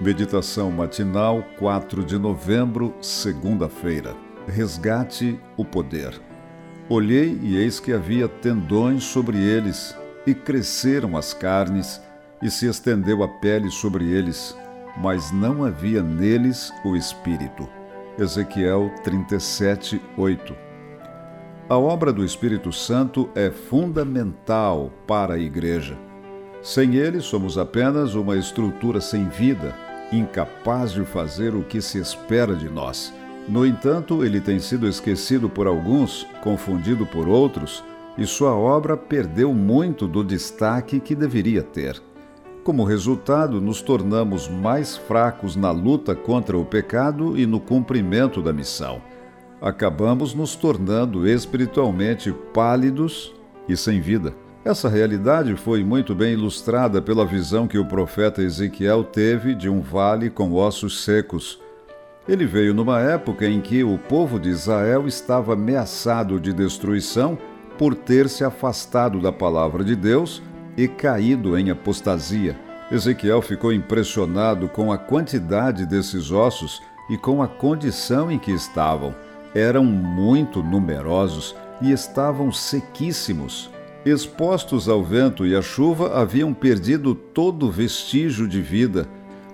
Meditação matinal, 4 de novembro, segunda-feira. Resgate o poder. Olhei e eis que havia tendões sobre eles, e cresceram as carnes, e se estendeu a pele sobre eles, mas não havia neles o espírito. Ezequiel 37, 8. A obra do Espírito Santo é fundamental para a Igreja. Sem ele, somos apenas uma estrutura sem vida incapaz de fazer o que se espera de nós. No entanto, ele tem sido esquecido por alguns, confundido por outros, e sua obra perdeu muito do destaque que deveria ter. Como resultado, nos tornamos mais fracos na luta contra o pecado e no cumprimento da missão. Acabamos nos tornando espiritualmente pálidos e sem vida. Essa realidade foi muito bem ilustrada pela visão que o profeta Ezequiel teve de um vale com ossos secos. Ele veio numa época em que o povo de Israel estava ameaçado de destruição por ter se afastado da palavra de Deus e caído em apostasia. Ezequiel ficou impressionado com a quantidade desses ossos e com a condição em que estavam. Eram muito numerosos e estavam sequíssimos. Expostos ao vento e à chuva, haviam perdido todo vestígio de vida.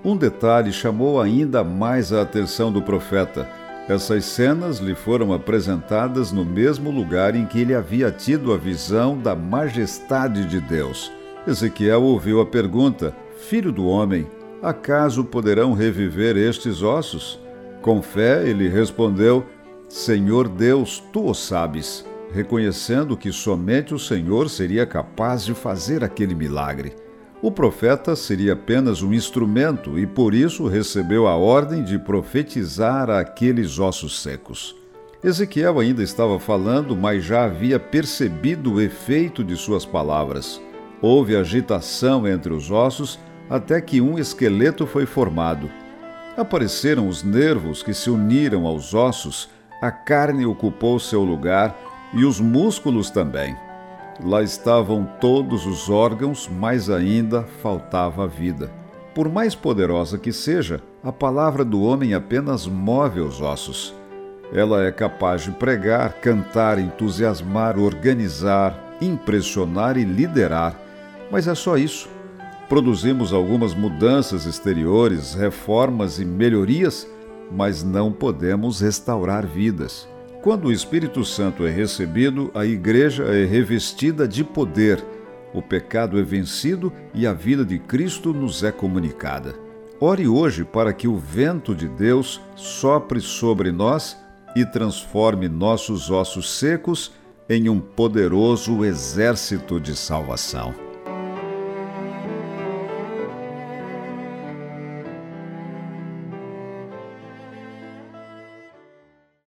Um detalhe chamou ainda mais a atenção do profeta. Essas cenas lhe foram apresentadas no mesmo lugar em que ele havia tido a visão da majestade de Deus. Ezequiel ouviu a pergunta: Filho do homem, acaso poderão reviver estes ossos? Com fé, ele respondeu: Senhor Deus, tu o sabes reconhecendo que somente o Senhor seria capaz de fazer aquele milagre. O profeta seria apenas um instrumento e por isso recebeu a ordem de profetizar aqueles ossos secos. Ezequiel ainda estava falando, mas já havia percebido o efeito de suas palavras. Houve agitação entre os ossos até que um esqueleto foi formado. Apareceram os nervos que se uniram aos ossos, a carne ocupou seu lugar e os músculos também. Lá estavam todos os órgãos, mas ainda faltava a vida. Por mais poderosa que seja, a palavra do homem apenas move os ossos. Ela é capaz de pregar, cantar, entusiasmar, organizar, impressionar e liderar. Mas é só isso. Produzimos algumas mudanças exteriores, reformas e melhorias, mas não podemos restaurar vidas. Quando o Espírito Santo é recebido, a igreja é revestida de poder, o pecado é vencido e a vida de Cristo nos é comunicada. Ore hoje para que o vento de Deus sopre sobre nós e transforme nossos ossos secos em um poderoso exército de salvação.